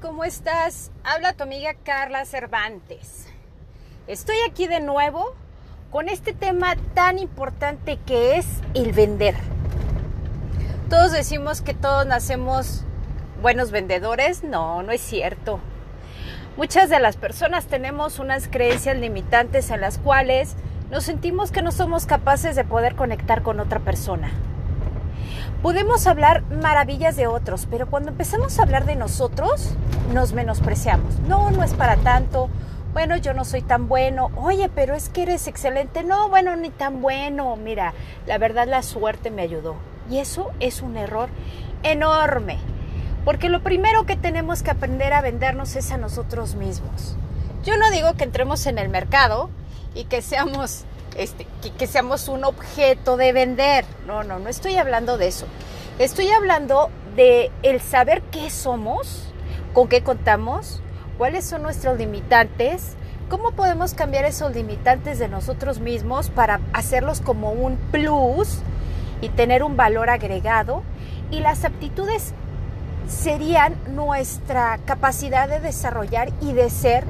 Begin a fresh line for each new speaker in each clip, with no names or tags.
¿cómo estás? Habla tu amiga Carla Cervantes. Estoy aquí de nuevo con este tema tan importante que es el vender. Todos decimos que todos nacemos buenos vendedores. No, no es cierto. Muchas de las personas tenemos unas creencias limitantes en las cuales nos sentimos que no somos capaces de poder conectar con otra persona. Podemos hablar maravillas de otros, pero cuando empezamos a hablar de nosotros, nos menospreciamos. No, no es para tanto. Bueno, yo no soy tan bueno. Oye, pero es que eres excelente. No, bueno, ni tan bueno. Mira, la verdad la suerte me ayudó. Y eso es un error enorme. Porque lo primero que tenemos que aprender a vendernos es a nosotros mismos. Yo no digo que entremos en el mercado y que seamos este, que, seamos un objeto de vender. No, no, no estoy hablando de eso. Estoy hablando de el saber qué somos, con qué contamos, cuáles son nuestros limitantes, cómo podemos cambiar esos limitantes de nosotros mismos para hacerlos como un plus y tener un valor agregado. Y las aptitudes serían nuestra capacidad de desarrollar y de ser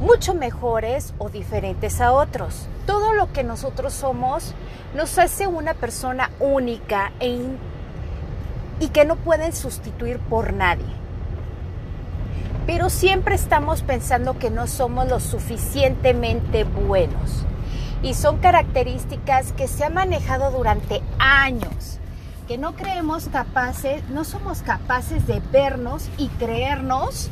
mucho mejores o diferentes a otros. Todo lo que nosotros somos nos hace una persona única e y que no pueden sustituir por nadie. Pero siempre estamos pensando que no somos lo suficientemente buenos. Y son características que se han manejado durante años, que no creemos capaces, no somos capaces de vernos y creernos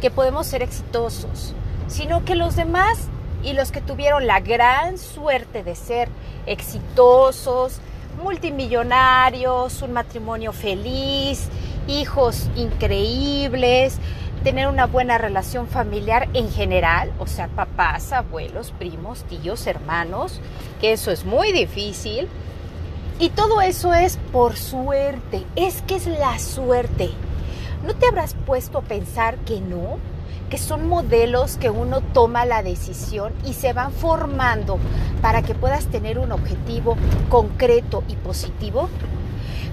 que podemos ser exitosos sino que los demás y los que tuvieron la gran suerte de ser exitosos, multimillonarios, un matrimonio feliz, hijos increíbles, tener una buena relación familiar en general, o sea, papás, abuelos, primos, tíos, hermanos, que eso es muy difícil. Y todo eso es por suerte, es que es la suerte. ¿No te habrás puesto a pensar que no? Que son modelos que uno toma la decisión y se van formando para que puedas tener un objetivo concreto y positivo.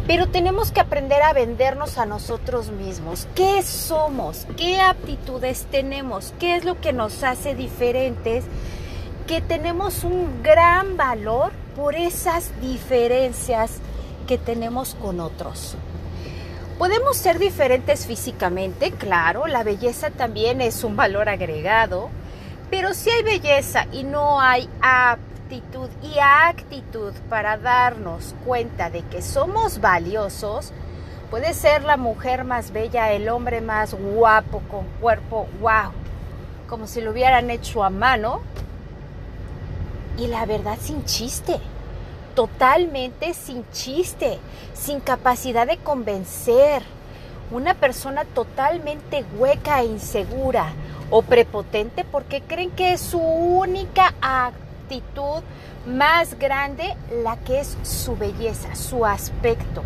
Pero tenemos que aprender a vendernos a nosotros mismos. ¿Qué somos? ¿Qué aptitudes tenemos? ¿Qué es lo que nos hace diferentes? Que tenemos un gran valor por esas diferencias que tenemos con otros. Podemos ser diferentes físicamente, claro, la belleza también es un valor agregado, pero si hay belleza y no hay aptitud y actitud para darnos cuenta de que somos valiosos, puede ser la mujer más bella, el hombre más guapo, con cuerpo wow, como si lo hubieran hecho a mano, y la verdad sin chiste totalmente sin chiste, sin capacidad de convencer. Una persona totalmente hueca e insegura o prepotente porque creen que es su única actitud más grande la que es su belleza, su aspecto.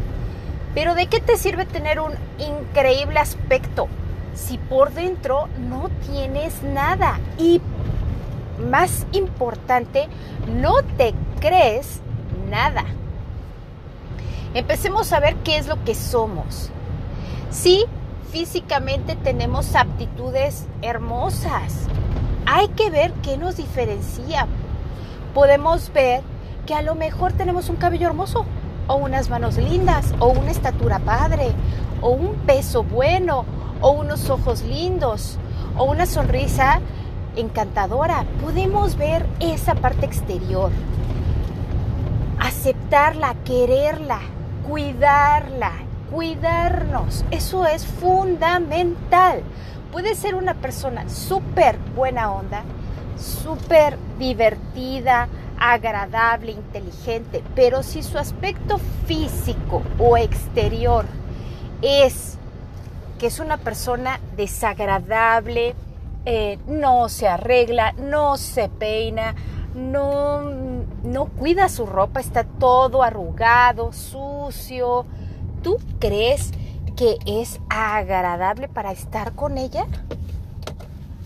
Pero ¿de qué te sirve tener un increíble aspecto si por dentro no tienes nada? Y más importante, no te crees nada. Empecemos a ver qué es lo que somos. Sí, físicamente tenemos aptitudes hermosas. Hay que ver qué nos diferencia. Podemos ver que a lo mejor tenemos un cabello hermoso, o unas manos lindas, o una estatura padre, o un peso bueno, o unos ojos lindos, o una sonrisa encantadora. Podemos ver esa parte exterior aceptarla, quererla, cuidarla, cuidarnos. Eso es fundamental. Puede ser una persona súper buena onda, súper divertida, agradable, inteligente, pero si su aspecto físico o exterior es que es una persona desagradable, eh, no se arregla, no se peina, no, no cuida su ropa, está todo arrugado, sucio. ¿Tú crees que es agradable para estar con ella?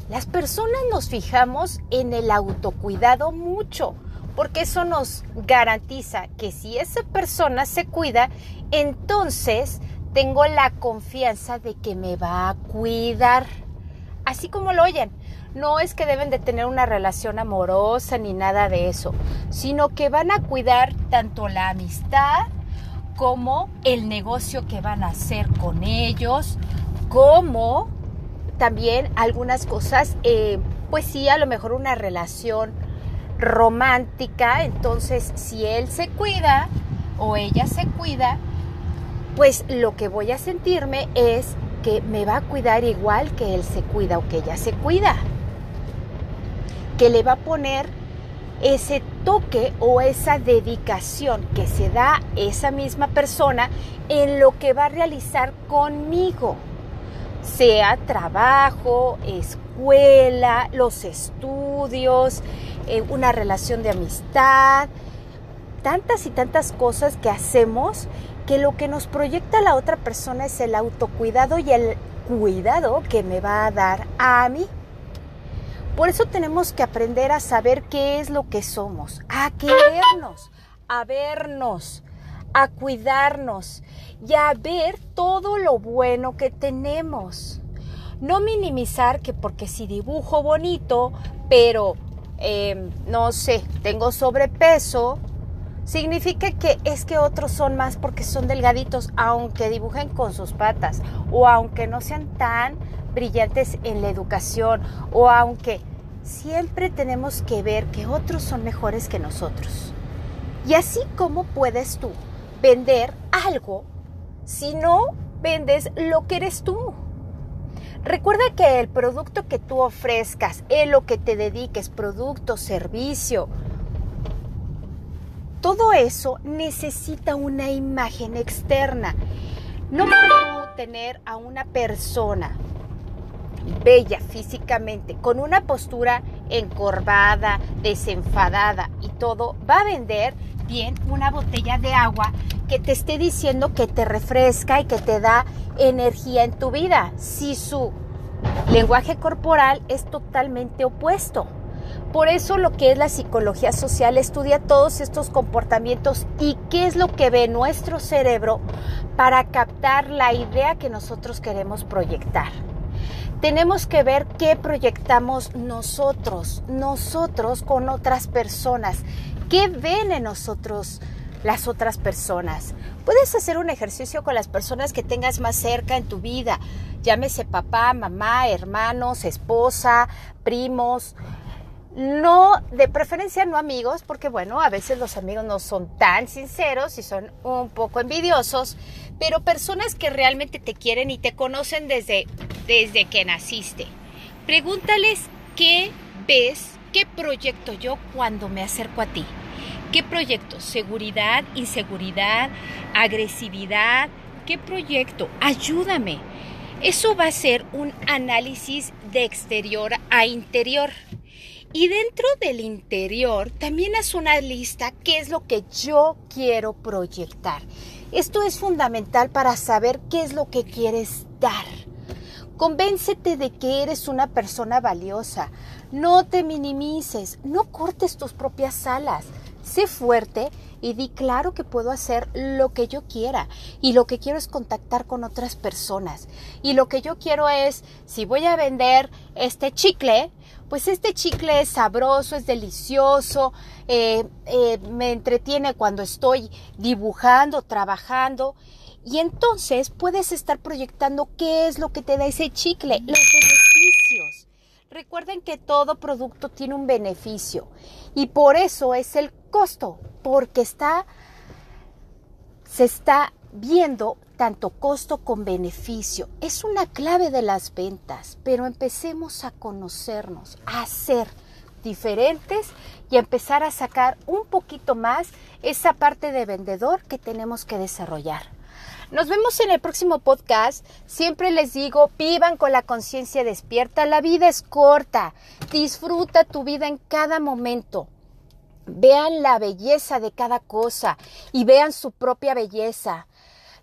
Las personas nos fijamos en el autocuidado mucho, porque eso nos garantiza que si esa persona se cuida, entonces tengo la confianza de que me va a cuidar. Así como lo oyen. No es que deben de tener una relación amorosa ni nada de eso, sino que van a cuidar tanto la amistad como el negocio que van a hacer con ellos, como también algunas cosas, eh, pues sí, a lo mejor una relación romántica, entonces si él se cuida o ella se cuida, pues lo que voy a sentirme es que me va a cuidar igual que él se cuida o que ella se cuida. Que le va a poner ese toque o esa dedicación que se da esa misma persona en lo que va a realizar conmigo. Sea trabajo, escuela, los estudios, eh, una relación de amistad, tantas y tantas cosas que hacemos que lo que nos proyecta la otra persona es el autocuidado y el cuidado que me va a dar a mí. Por eso tenemos que aprender a saber qué es lo que somos, a querernos, a vernos, a cuidarnos y a ver todo lo bueno que tenemos. No minimizar que porque si dibujo bonito, pero em, no sé, tengo sobrepeso, significa que es que otros son más porque son delgaditos, aunque dibujen con sus patas, o aunque no sean tan brillantes en la educación, o aunque siempre tenemos que ver que otros son mejores que nosotros. Y así como puedes tú vender algo si no vendes lo que eres tú. Recuerda que el producto que tú ofrezcas, en lo que te dediques, producto, servicio, todo eso necesita una imagen externa. No puedo tener a una persona bella físicamente, con una postura encorvada, desenfadada y todo, va a vender bien una botella de agua que te esté diciendo que te refresca y que te da energía en tu vida, si su lenguaje corporal es totalmente opuesto. Por eso lo que es la psicología social estudia todos estos comportamientos y qué es lo que ve nuestro cerebro para captar la idea que nosotros queremos proyectar tenemos que ver qué proyectamos nosotros, nosotros con otras personas, qué ven en nosotros las otras personas. Puedes hacer un ejercicio con las personas que tengas más cerca en tu vida, llámese papá, mamá, hermanos, esposa, primos, no, de preferencia no amigos, porque bueno, a veces los amigos no son tan sinceros y son un poco envidiosos, pero personas que realmente te quieren y te conocen desde, desde que naciste. Pregúntales qué ves, qué proyecto yo cuando me acerco a ti. ¿Qué proyecto? ¿Seguridad, inseguridad, agresividad? ¿Qué proyecto? Ayúdame. Eso va a ser un análisis de exterior a interior. Y dentro del interior también haz una lista qué es lo que yo quiero proyectar. Esto es fundamental para saber qué es lo que quieres dar. Convéncete de que eres una persona valiosa. No te minimices, no cortes tus propias alas. Sé fuerte y di claro que puedo hacer lo que yo quiera. Y lo que quiero es contactar con otras personas. Y lo que yo quiero es, si voy a vender este chicle, pues este chicle es sabroso, es delicioso, eh, eh, me entretiene cuando estoy dibujando, trabajando. Y entonces puedes estar proyectando qué es lo que te da ese chicle, los beneficios. Recuerden que todo producto tiene un beneficio y por eso es el costo, porque está se está viendo tanto costo con beneficio. Es una clave de las ventas, pero empecemos a conocernos, a ser diferentes y empezar a sacar un poquito más esa parte de vendedor que tenemos que desarrollar. Nos vemos en el próximo podcast. Siempre les digo, vivan con la conciencia despierta. La vida es corta. Disfruta tu vida en cada momento. Vean la belleza de cada cosa y vean su propia belleza.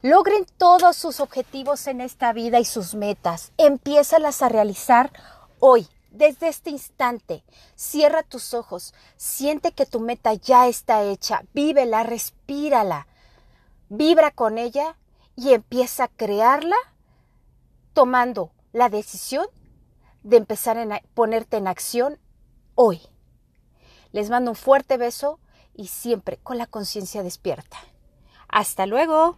Logren todos sus objetivos en esta vida y sus metas. Empiézalas a realizar hoy, desde este instante. Cierra tus ojos, siente que tu meta ya está hecha, vívela, respírala, vibra con ella y empieza a crearla tomando la decisión de empezar a ponerte en acción hoy. Les mando un fuerte beso y siempre con la conciencia despierta. Hasta luego.